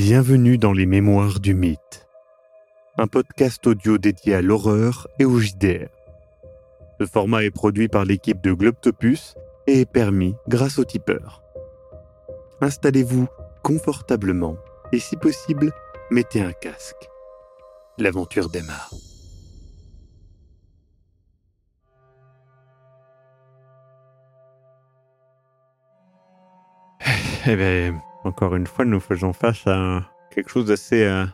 Bienvenue dans les Mémoires du Mythe, un podcast audio dédié à l'horreur et au JDR. Ce format est produit par l'équipe de Globtopus et est permis grâce au tipeur. Installez-vous confortablement et si possible, mettez un casque. L'aventure démarre. Eh bien, encore une fois, nous faisons face à quelque chose d'assez... euh,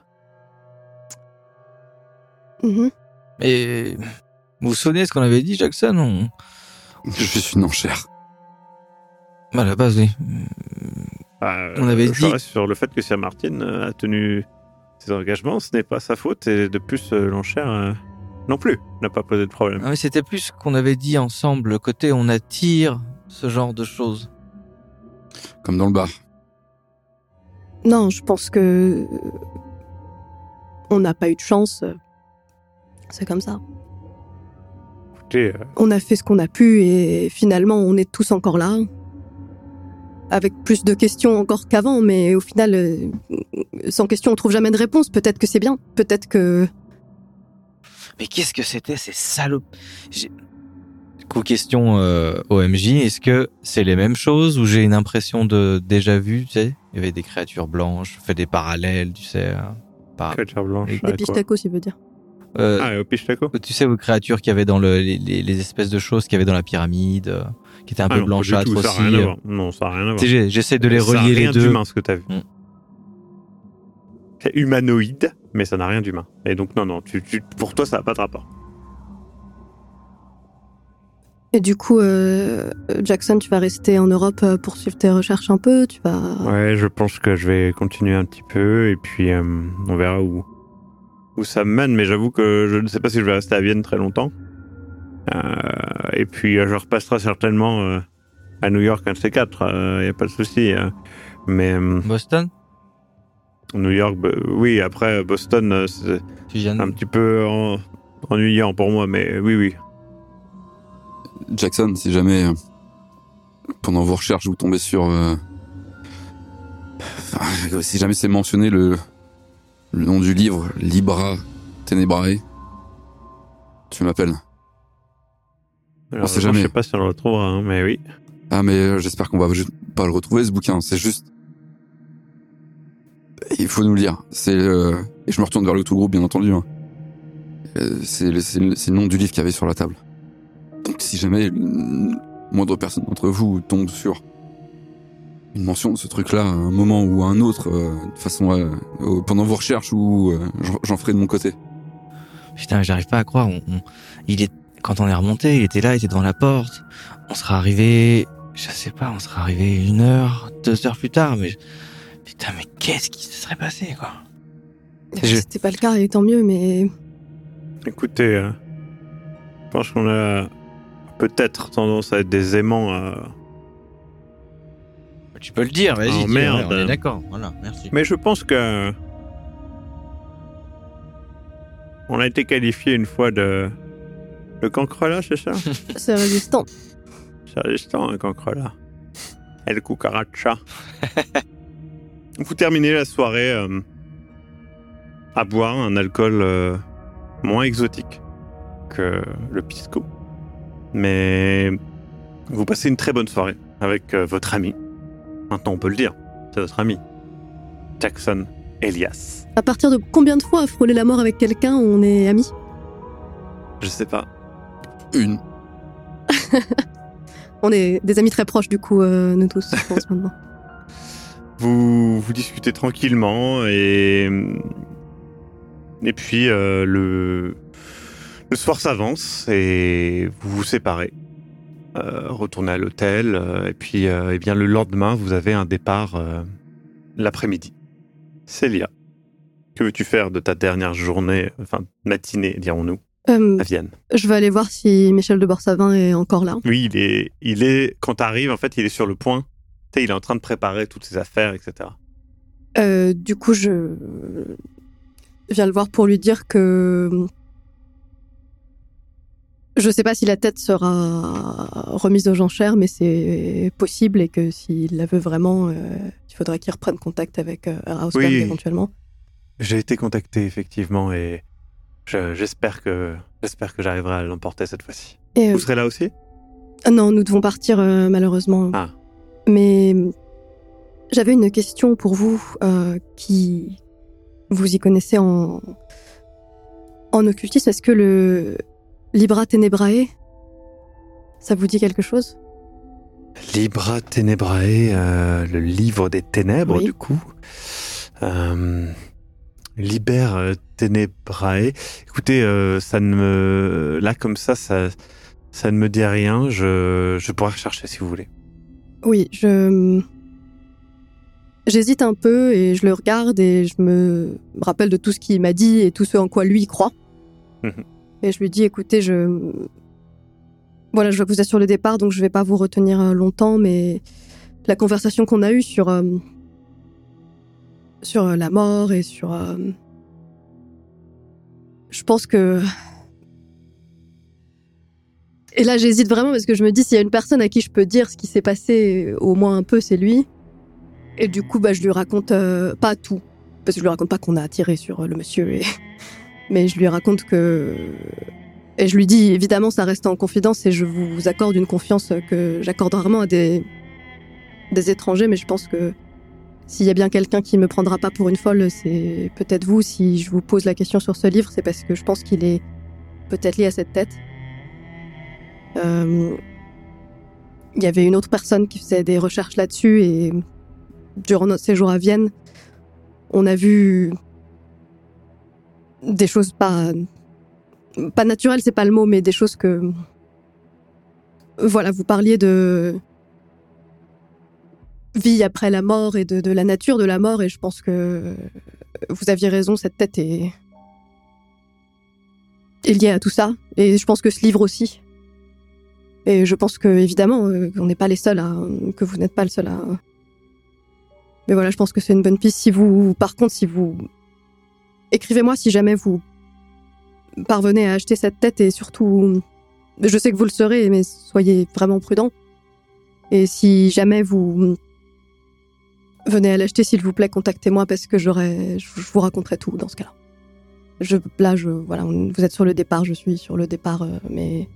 Mhm. Et vous vous souvenez ce qu'on avait dit, Jackson on... Je suis une enchère. Bah, À la base, oui. euh, On avait je dit- reste sur le fait que Sir Martin euh, a tenu ses engagements, ce n'est pas sa faute, et de plus, euh, l'enchère euh, non plus n'a pas posé de problème. Ah c'était plus qu'on avait dit ensemble, le côté on attire ce genre de choses. Comme dans le bar. Non, je pense que on n'a pas eu de chance. C'est comme ça. Écoutez, euh, On a fait ce qu'on a pu et finalement on est tous encore là. Avec plus de questions encore qu'avant, mais au final, euh, sans question, on trouve jamais de réponse. Peut-être que c'est bien, peut-être que. Mais qu'est-ce que c'était ces salopes coup, question euh, OMJ, est-ce que c'est les mêmes choses ou j'ai une impression de déjà vu, tu sais? Il y avait des créatures blanches, je fais des parallèles, tu sais. euh, par- créature blanche. Des pistacos, il veut dire. euh, Ah, au Pichtaco Tu sais, aux créatures qu'il y avait dans le, les, les- les espèces de choses qu'il y avait dans la pyramide, euh, qui étaient un Ah peu non, pas du blanchâtres tout, aussi. Ça n'a rien à euh. voir. Non, ça n'a rien à voir. J'essaie de les Ça a relier rien les deux. d'humain, ce que tu as vu. Mm. C'est humanoïde, mais ça n'a rien d'humain. Et donc, non, non, tu, tu- pour toi, ça n'a pas de rapport. Et du coup, euh, Jackson, tu vas rester en Europe euh, pour suivre tes recherches un peu. Tu vas. Ouais, je pense que je vais continuer un petit peu, et puis euh, on verra où, où ça me mène. Mais j'avoue que je ne sais pas si je vais rester à Vienne très longtemps. Euh, et puis, euh, je repasserai certainement euh, à New York un de ces quatre, il n'y a pas de souci. euh. mais euh, Boston? New York, bah, oui, après Boston, euh, c'est un petit peu en- ennuyant pour moi, mais oui, oui. Jackson, si jamais, euh, pendant vos recherches, vous tombez sur... euh, si jamais c'est mentionné le, le nom du livre, Libra Tenebrae, tu m'appelles. Alors, sait je jamais. sais pas si on le retrouvera, hein, mais oui. Ah mais euh, j'espère qu'on va juste pas le retrouver ce bouquin, c'est juste... Il faut nous le lire. C'est euh, Et je me retourne vers le tout groupe bien entendu. hein. C'est le, le- le nom du livre qu'il y avait sur la table. Donc si jamais une moindre personne d'entre vous tombe sur une mention de ce truc-là à un moment ou à un autre, euh, de façon euh, euh, pendant vos recherches ou euh, j'en- j'en ferai de mon côté. Putain, j'arrive pas à croire. On, on- il est, quand on est remonté, il était là, il était devant la porte. On sera arrivé, je sais pas, on sera arrivé une heure, deux heures plus tard. Mais putain, mais qu'est-ce qui se serait passé, quoi? Je- C'était pas le cas, et tant mieux, mais. Écoutez, euh, je pense qu'on a peut-être tendance à être des aimants à... Tu peux le dire, vas-y. Oh, merde. ouais, on est d'accord. Voilà, merci. Mais je pense que... On a été qualifié une fois de... Le cancrelat, c'est ça? C'est résistant. C'est résistant, un cancrelat. El cucaracha. Vous terminez la soirée euh, à boire un alcool euh, moins exotique que le pisco. Mais vous passez une très bonne soirée avec euh, votre ami. Maintenant, on peut le dire, c'est votre ami. Jackson Elias. À partir de combien de fois frôler la mort avec quelqu'un, on est amis? Je sais pas. Une. On est des amis très proches, du coup, euh, nous tous, je pense maintenant. Vous, vous discutez tranquillement et et puis euh, le le soir s'avance et vous vous séparez. Euh, retournez à l'hôtel euh, et puis euh, eh bien le lendemain vous avez un départ l'après-midi. Célia, que veux-tu faire de ta dernière journée, enfin matinée dirons-nous, à Vienne? je vais aller voir si Michel de Borsavin est encore là. Oui, il est il est quand t'arrives en fait il est sur le point. Tu sais, il est en train de préparer toutes ses affaires etc. Du coup, je viens le voir pour lui dire que je sais pas si la tête sera remise aux enchères, mais c'est possible et que s'il la veut vraiment, euh, qu'il faudrait qu'il reprenne contact avec euh, Rausberg Oui. éventuellement. J'ai été contacté effectivement et je- j'espère que j'espère que j'arriverai à l'emporter cette fois-ci. Euh, Vous serez là aussi? Ah non, nous devons partir euh, malheureusement. Ah. Mais j'avais une question pour vous qui vous y connaissez en en occultisme. Est-ce que le Libra Tenebrae, ça vous dit quelque chose? Libra Tenebrae, euh, le livre des ténèbres Oui. du coup. Euh, Liber Tenebrae. Écoutez, euh, ça ne me là comme ça, ça ça ne me dit rien. Je je pourrais rechercher si vous voulez. Oui, je j'hésite un peu et je le regarde et je me rappelle de tout ce qu'il m'a dit et tout ce en quoi lui croit. Et je lui dis, écoutez, je voilà, je vois que vous êtes sur le départ, donc je vais pas vous retenir euh, longtemps, mais la conversation qu'on a eue sur euh, sur euh, la mort et sur je pense que et là, j'hésite vraiment parce que je me dis s'il y a une personne à qui je peux dire ce qui s'est passé, au moins un peu, c'est lui. Et du coup, bah, je lui raconte pas tout, parce que je lui raconte pas qu'on a tiré sur le monsieur, et... mais je lui raconte que et je lui dis évidemment ça reste en confidence et je vous accorde une confiance que j'accorde rarement à des des étrangers, mais je pense que s'il y a bien quelqu'un qui me prendra pas pour une folle, c'est peut-être vous. Si je vous pose la question sur ce livre, c'est parce que je pense qu'il est peut-être lié à cette tête. Euh, Il y avait une autre personne qui faisait des recherches là-dessus et durant notre séjour à Vienne, on a vu des choses pas pas naturelles, c'est pas le mot, mais des choses que voilà, vous parliez de vie après la mort et de, de la nature de la mort et je pense que vous aviez raison, cette tête est est liée à tout ça et je pense que ce livre aussi. Et je pense que évidemment, euh, on n'est pas les seuls à que vous n'êtes pas le seul à. Mais voilà, je pense que c'est une bonne piste. Si vous, par contre, si vous écrivez-moi si jamais vous parvenez à acheter cette tête et surtout, je sais que vous le serez, mais soyez vraiment prudent. Et si jamais vous venez à l'acheter, s'il vous plaît, contactez-moi parce que j'aurai, je vous raconterai tout dans ce cas-là. Là, je, voilà, vous êtes sur le départ, je suis sur le départ, euh, mais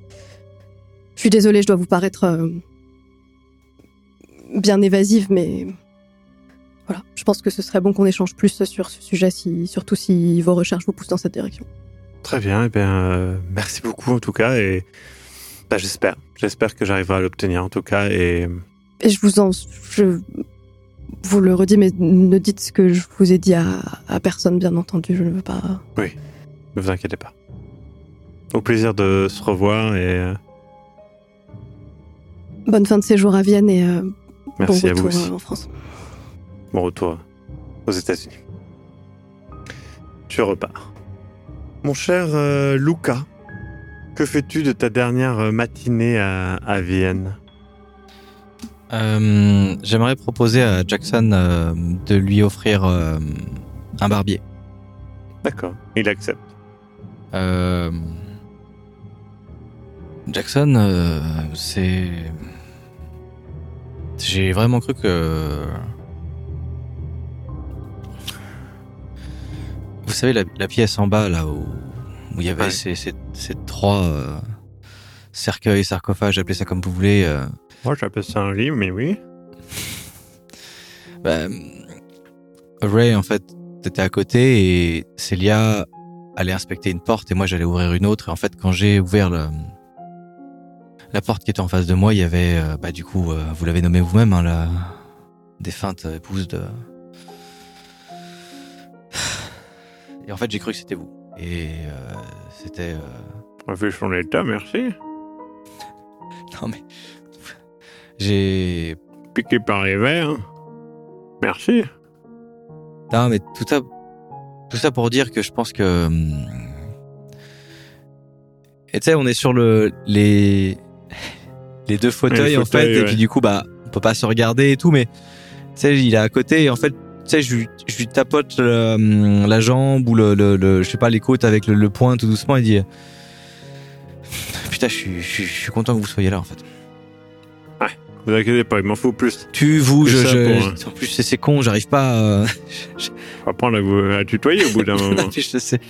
je suis désolée, je dois vous paraître euh, bien évasive, mais voilà, je pense que ce serait bon qu'on échange plus sur ce sujet, si, surtout si vos recherches vous poussent dans cette direction. Très bien, eh bien, euh, merci beaucoup en tout cas et bah, j'espère, j'espère que j'arriverai à l'obtenir en tout cas et Et je vous en, je vous le redis, mais ne dites ce que je vous ai dit à, à personne, bien entendu. Je ne veux pas. ne vous inquiétez pas. Au plaisir de se revoir et euh, Bonne fin de séjour à Vienne et euh, merci bon à vous retour aussi. euh, en France. Bon retour aux États-Unis. Je repars. Mon cher euh, Luca, que fais-tu de ta dernière euh, matinée à, à Vienne? Euh, J'aimerais proposer à Jackson euh, de lui offrir euh, un barbier. D'accord, il accepte. Euh, Jackson, euh, c'est. J'ai vraiment cru que. Vous savez, la, la pièce en bas, là, où où il y avait Ouais. ces, ces, ces trois euh, cercueils, sarcophages, appelez ça comme vous voulez. euh, Moi j'appelle ça un livre, mais oui. bah, Ray, en fait, t'étais à côté et Celia allait inspecter une porte et moi j'allais ouvrir une autre. Et en fait, quand j'ai ouvert le, la porte qui était en face de moi, il y avait, euh, bah, du coup, vous l'avez nommé vous-même, hein, la défunte épouse de. Et en fait, j'ai cru que c'était vous. Et euh, c'était. euh, On a vu son état, merci. Non mais. J'ai. Piqué par les vers. Merci. Non, mais tout ça, tout ça pour dire que je pense que. hum, Et tu sais, on est sur le les les deux fauteuils, en fauteuils, fait, et puis du coup, bah, on peut pas se regarder et tout, mais tu sais, il est à côté et en fait, sais, je, lui- je lui tapote le, hum, la jambe ou le, le, le- je sais pas les côtes avec le, le poing tout doucement et dit. Putain, je suis, je suis, je suis content que vous soyez là en fait. Vous inquiétez pas, il m'en faut plus. Tu, vous, je, ça je- pour, en plus c'est con, j'arrive pas. euh, On va apprendre à vous à tutoyer au bout d'un moment. je sais.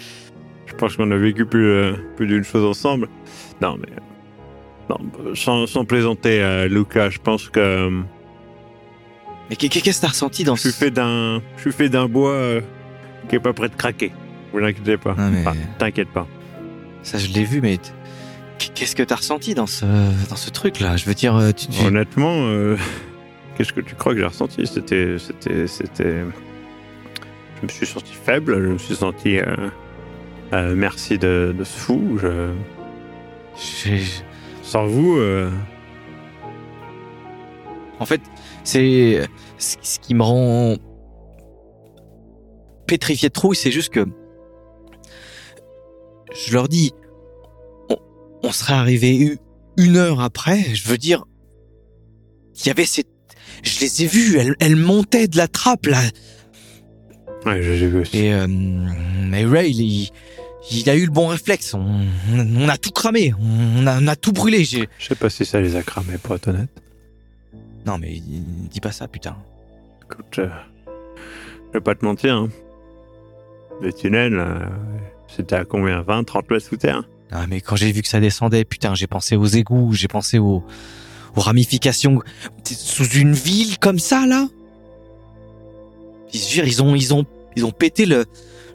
Je pense qu'on a vécu plus, euh, plus d'une chose ensemble. Non, mais. Non, sans, sans plaisanter, euh, Lucas, je pense que. Mais qu'est- qu'est-ce que t'as ressenti dans Je suis ce fait d'un, je suis fait d'un bois euh, qui est pas prêt de craquer. Vous inquiétez pas. Mais- Enfin, t'inquiète pas. Ça, je l'ai vu, mais qu'est-ce que t'as ressenti dans ce dans ce truc là Je veux dire, euh, tu, tu- Honnêtement, euh, qu'est-ce que tu crois que j'ai ressenti? C'était, c'était, c'était. Je me suis senti faible. Je me suis senti. euh, euh, merci de, de ce fou. Je, sans vous, euh, En fait, c'est ce qui me rend pétrifié de trouille, c'est juste que je leur dis, on, on serait arrivé une heure après. Je veux dire, il y avait cette, je les ai vus, elles, elles montaient de la trappe là. ouais, j'ai vu aussi. Et euh, mais Ray, il, a eu le bon réflexe. On, on a tout cramé, on a, on a tout brûlé. Je sais pas si ça les a cramés, pour être honnête. Non mais dis pas ça, putain. Écoute, euh, je vais pas te mentir. Hein. Le tunnel, euh, c'était à combien 20, 30 mètres sous terre? Ah, mais quand j'ai vu que ça descendait, putain, j'ai pensé aux égouts, j'ai pensé aux, aux ramifications. Sous une ville comme ça, là? Ils, ils ont, ils ont, ils ont pété le,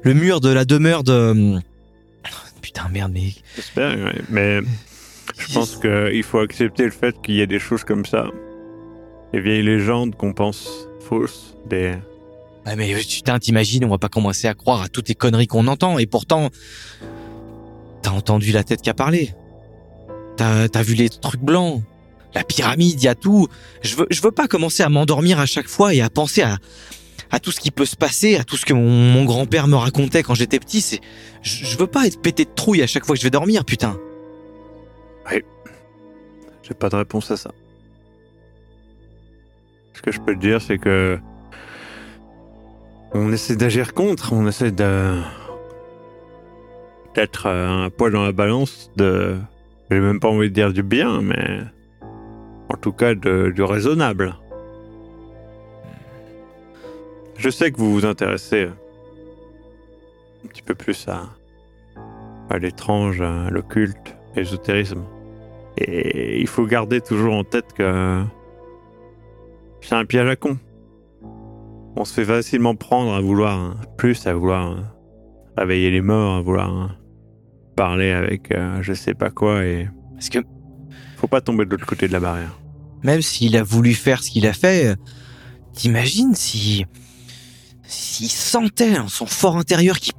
le mur de la demeure de. Putain, merde, mais. J'espère, ouais. mais je pense qu'il faut accepter le fait qu'il y ait des choses comme ça. Des vieilles légendes qu'on pense fausses, des... Mais putain, t'imagines, on va pas commencer à croire à toutes les conneries qu'on entend, et pourtant. T'as entendu la tête qui a parlé. T'as, t'as vu les trucs blancs. La pyramide, y a tout. Je veux, je veux pas commencer à m'endormir à chaque fois et à penser à, à tout ce qui peut se passer, à tout ce que mon, mon grand-père me racontait quand j'étais petit. C'est, je, je veux pas être pété de trouille à chaque fois que je vais dormir, putain. J'ai pas de réponse à ça. Ce que je peux te dire, c'est que on essaie d'agir contre, on essaie de d'être euh, un poids dans la balance de, j'ai même pas envie de dire du bien, mais en tout cas de- du raisonnable. Je sais que vous vous intéressez un petit peu plus à, à l'étrange, à l'occulte, à l'ésotérisme. Et il faut garder toujours en tête que c'est un piège à con. On se fait facilement prendre à vouloir hein, plus, à vouloir hein, réveiller les morts, à vouloir hein, parler avec euh, je sais pas quoi et Parce que faut pas tomber de l'autre côté de la barrière. même s'il a voulu faire ce qu'il a fait, euh, t'imagines si s'il sentait dans son fort intérieur qu'il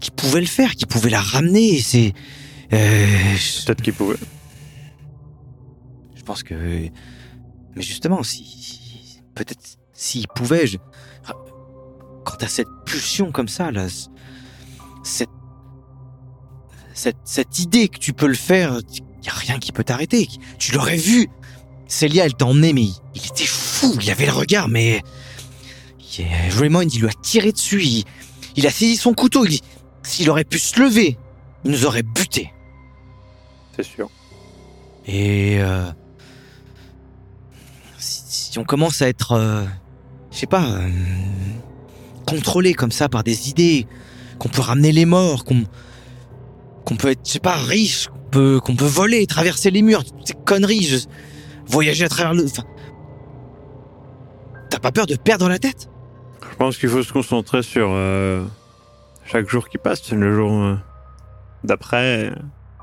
qu'il pouvait le faire, qu'il pouvait la ramener. C'est euh, je- Peut-être qu'il pouvait. Je pense que. Mais justement, si. Peut-être s'il pouvait. Je... Quand t'as cette pulsion comme ça, là. Cette. Cette, cette idée que tu peux le faire, y a rien qui peut t'arrêter. Tu l'aurais vu. Célia, elle t'a emmené, mais il, il était fou. Il avait le regard, mais. il- Raymond, il lui a tiré dessus. Il, il a saisi son couteau. Il, s'il aurait pu se lever, il nous aurait buté. C'est sûr. Et euh, si, on commence à être, euh, je sais pas, euh, contrôlé comme ça par des idées, qu'on peut ramener les morts, qu'on peut être, je sais pas, riche, qu'on peut qu'on peut voler, traverser les murs, ces conneries, je- voyager à travers le. T'as pas peur de perdre la tête? Je pense qu'il faut se concentrer sur euh, chaque jour qui passe, le jour d'après,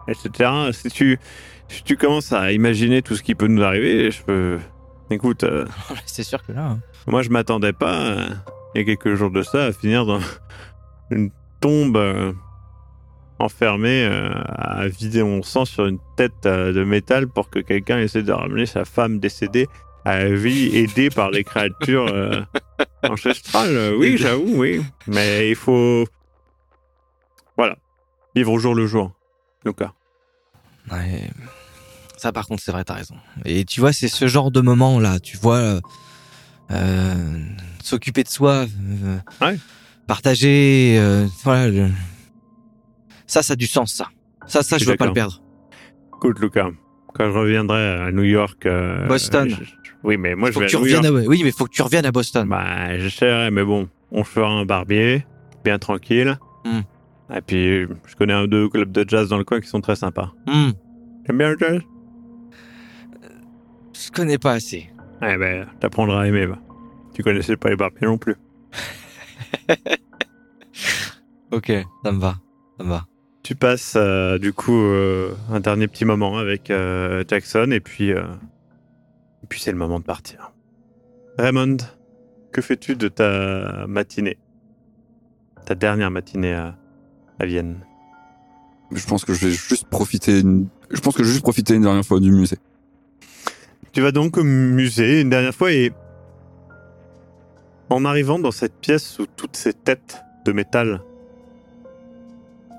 etc. Si tu, si tu commences à imaginer tout ce qui peut nous arriver, je peux. Écoute, euh, C'est sûr que là. hein. moi je m'attendais pas, euh, il y a quelques jours de ça, à finir dans une tombe euh, enfermée, euh, à vider mon sang sur une tête de métal pour que quelqu'un essaie de ramener sa femme décédée à la vie, aidée par les créatures ancestrales. Oui, j'avoue, oui. Mais il faut. Voilà. Vivre au jour le jour. Lucas. Ouais. Ça, par contre, c'est vrai, t'as raison. Et tu vois, c'est ce genre de moment là, tu vois, euh, euh, s'occuper de soi, euh, Ouais. partager, euh, voilà. le- Ça, ça a du sens, ça. Ça, ça, Je je veux pas le perdre. Écoute, Lucas. Quand je reviendrai à New York. Boston. je- oui, mais moi je vais que tu New reviennes York. à... Oui, mais faut que tu reviennes à Boston. Bah, j'essaierai, mais bon, on fera un barbier, bien tranquille. Hmm. Et puis, je connais un ou deux clubs de jazz dans le coin qui sont très sympas. Hmm, T'aimes bien le jazz? Je connais pas assez. Eh ben, t'apprendras à aimer, va. Tu connaissais pas les barbiers non plus. Ok, ça me va. Ça me va. Tu passes, euh, du coup, euh, un dernier petit moment avec euh, Jackson, et puis, euh, et puis c'est le moment de partir. Raymond, que fais-tu de ta matinée? Ta dernière matinée à, à Vienne? Je pense que je vais juste profiter. Une... Je pense que je vais juste profiter une dernière fois du musée. Tu vas donc au musée une dernière fois et en arrivant dans cette pièce où toutes ces têtes de métal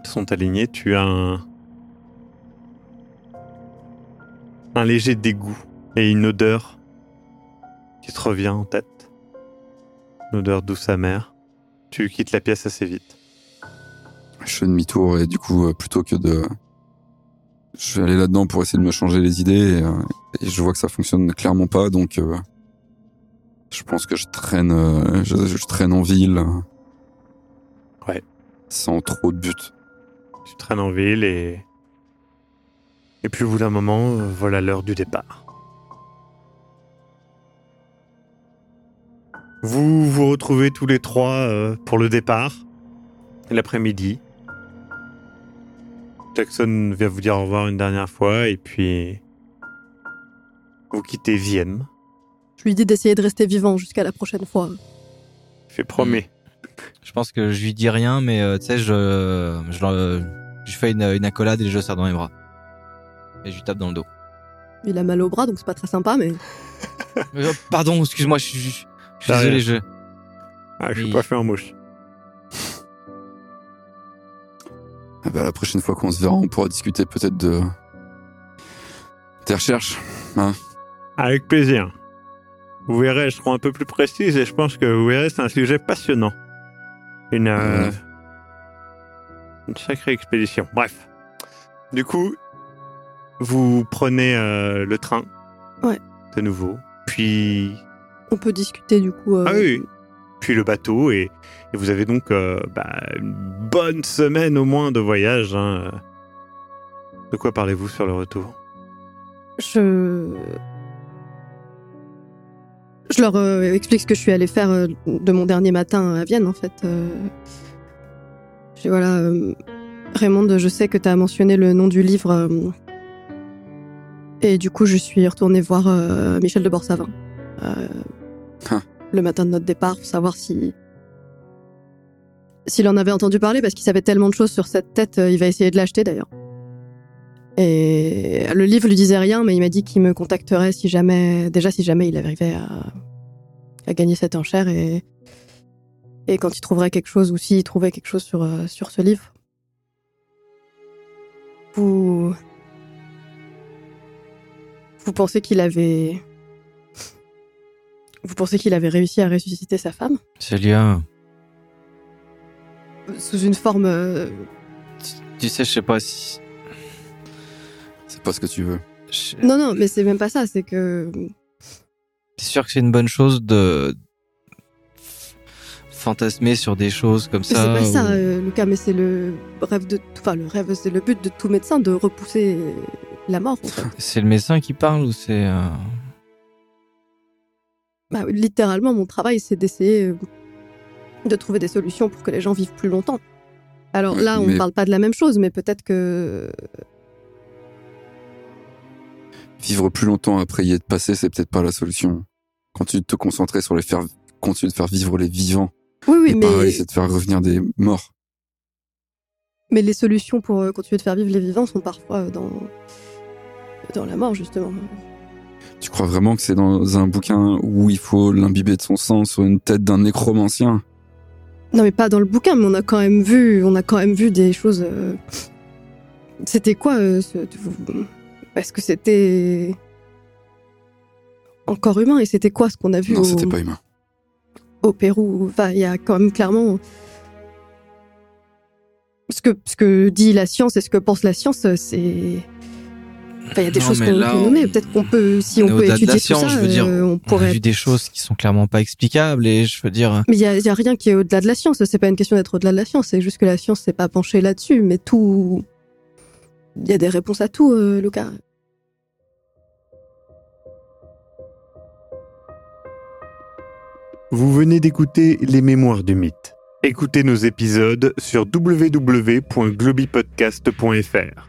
sont alignées, tu as un, un léger dégoût et une odeur qui te revient en tête. Une odeur douce amère. Tu quittes la pièce assez vite. Je fais demi-tour et du coup, euh, plutôt que de. Je vais aller là-dedans pour essayer de me changer les idées et, euh, et je vois que ça fonctionne clairement pas donc. euh, je pense que je traîne, euh, je, je traîne en ville. Ouais. Sans trop de but. Tu traînes en ville et. Et puis au bout d'un moment, voilà l'heure du départ. Vous vous retrouvez tous les trois pour le départ, l'après-midi. Jackson vient vous dire au revoir une dernière fois et puis. Vous quittez Vienne. Je lui dis d'essayer de rester vivant jusqu'à la prochaine fois. Je fais promet. Je pense que je lui dis rien, mais euh, tu sais, je, je, fais une, une accolade et je le serre dans les bras. Et je lui tape dans le dos. Il a mal au bras, donc c'est pas très sympa, mais Euh, pardon, excuse-moi, je suis, je suis T'as désolé. Je... Ah, je suis pas fait en mouche. Ah bah, la prochaine fois qu'on se verra, on pourra discuter peut-être de tes recherches. Avec plaisir. Vous verrez, je serai un peu plus précise et je pense que vous verrez, c'est un sujet passionnant. Une, euh, Ouais. une sacrée expédition. Bref. Du coup, vous prenez euh, le train. Ouais. De nouveau. Puis. on peut discuter du coup. euh, Ah oui. Puis le bateau et, et vous avez donc euh, bah, une bonne semaine au moins de voyage. hein. De quoi parlez-vous sur le retour? Je. Je leur euh, explique ce que je suis allée faire euh, de mon dernier matin à Vienne, en fait. Euh, Je dis voilà, euh, Raymond, je sais que tu as mentionné le nom du livre. euh, et du coup, je suis retournée voir euh, Michel de Borsavin. euh, Ah. Le matin de notre départ, pour savoir si. S'il en avait entendu parler, parce qu'il savait tellement de choses sur cette tête, euh, il va essayer de l'acheter d'ailleurs. Et le livre lui disait rien, mais il m'a dit qu'il me contacterait si jamais, déjà si jamais il arrivait à, gagner cette enchère et, et quand il trouverait quelque chose ou s'il trouvait quelque chose sur, euh, sur ce livre. Vous. Vous pensez qu'il avait. Vous pensez qu'il avait réussi à ressusciter sa femme Célia, Sous une forme. euh, tu sais, je sais pas si. C'est pas ce que tu veux. je- Non, non, mais c'est même pas ça, c'est que. T'es sûr que c'est une bonne chose de fantasmer sur des choses comme Mais c'est ça pas ça, euh, Lucas, mais c'est le rêve de. Enfin, le rêve, c'est le but de tout médecin de repousser la mort, en fait. C'est le médecin qui parle ou c'est euh, Bah, littéralement, mon travail, c'est d'essayer euh, de trouver des solutions pour que les gens vivent plus longtemps. Alors là, on Mais- parle pas de la même chose, mais peut-être que. Vivre plus longtemps après y être passé, c'est peut-être pas la solution. Continue de te concentrer sur les faire, continue de faire vivre les vivants. Oui, oui, et mais, pareil, c'est de faire revenir des morts. mais les solutions pour euh, continuer de faire vivre les vivants sont parfois euh, dans. dans la mort, justement. Tu crois vraiment que c'est dans un bouquin où il faut l'imbiber de son sang sur une tête d'un nécromancien? Non, mais pas dans le bouquin, mais on a quand même vu, on a quand même vu des choses. euh, C'était quoi euh, ce... Parce que c'était encore humain et c'était quoi ce qu'on a vu Non, au... c'était pas humain. au Pérou Enfin, il y a quand même clairement ce que ce que dit la science et ce que pense la science, c'est Enfin, il y a des Non, choses mais qu'on peut nommer. Peut-être qu'on peut, si on peut étudier la tout science, ça, je veux dire. euh, on On a pourrait. vu des choses qui sont clairement pas explicables et je veux dire, Mais il y a, il y a rien qui est au-delà de la science. C'est pas une question d'être au-delà de la science. C'est juste que la science s'est pas penchée là-dessus. Mais tout, il y a des réponses à tout, euh, Lucas. Vous venez d'écouter Les Mémoires du Mythe. Écoutez nos épisodes sur www.globipodcast.fr.